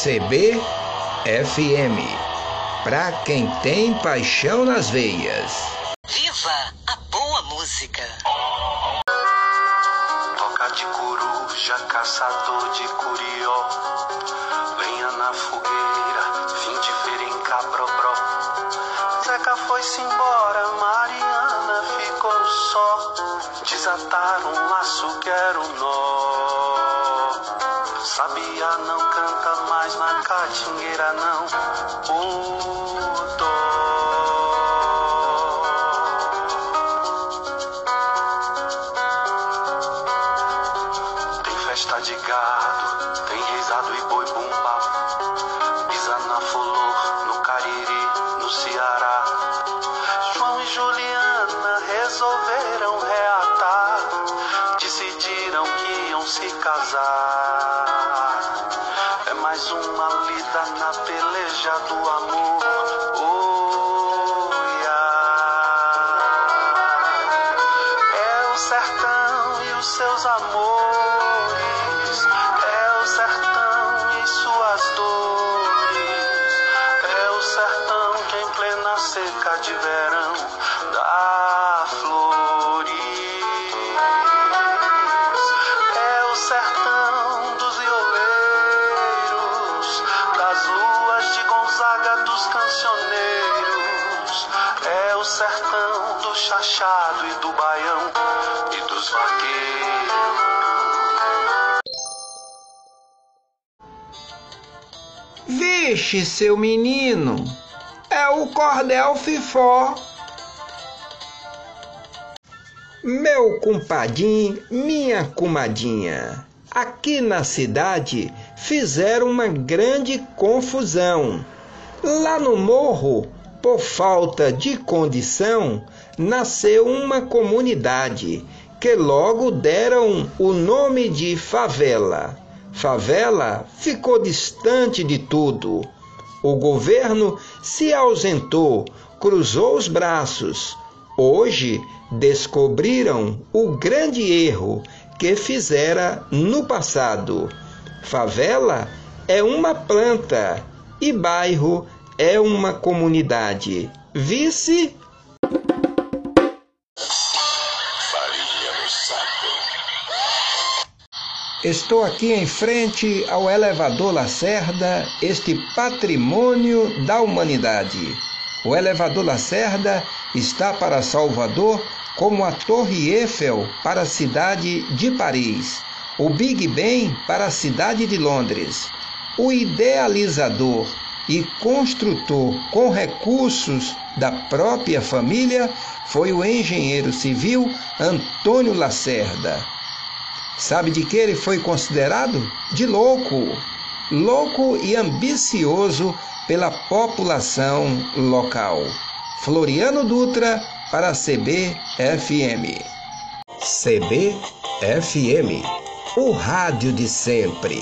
CBFM. Pra quem tem paixão nas veias. Viva a boa música. Toca de coruja, caçador de curió. Lenha na fogueira, fim de ver em cabrobró. Zeca foi-se embora, Mariana ficou só. Desataram um laço que era um nó. Sabia não canta mais na catingueira não. O dó. Tem festa de gado, tem rezado e boi bumbá. Pisa na flor, no cariri, no Ceará. João e Juliana resolveram reatar. Decidiram que iam se casar. Mais uma lida na peleja do amor. Oh. É o sertão e os seus amores. É o sertão e suas dores. É o sertão que em plena seca de verão sertão do chachado e do baião e dos vaqueiros. Vixe, seu menino, é o cordel fifó. Meu compadinho, minha comadinha, aqui na cidade fizeram uma grande confusão. Lá no morro, por falta de condição, nasceu uma comunidade que logo deram o nome de favela. Favela ficou distante de tudo. O governo se ausentou, cruzou os braços. Hoje descobriram o grande erro que fizera no passado. Favela é uma planta e bairro é uma comunidade. Vice Estou aqui em frente ao elevador Lacerda, este patrimônio da humanidade. O elevador Lacerda está para Salvador como a Torre Eiffel para a cidade de Paris, o Big Ben para a cidade de Londres. O idealizador e construtor com recursos da própria família foi o engenheiro civil Antônio Lacerda. Sabe de que ele foi considerado? De louco. Louco e ambicioso pela população local. Floriano Dutra para CBFM. CBFM, o rádio de sempre.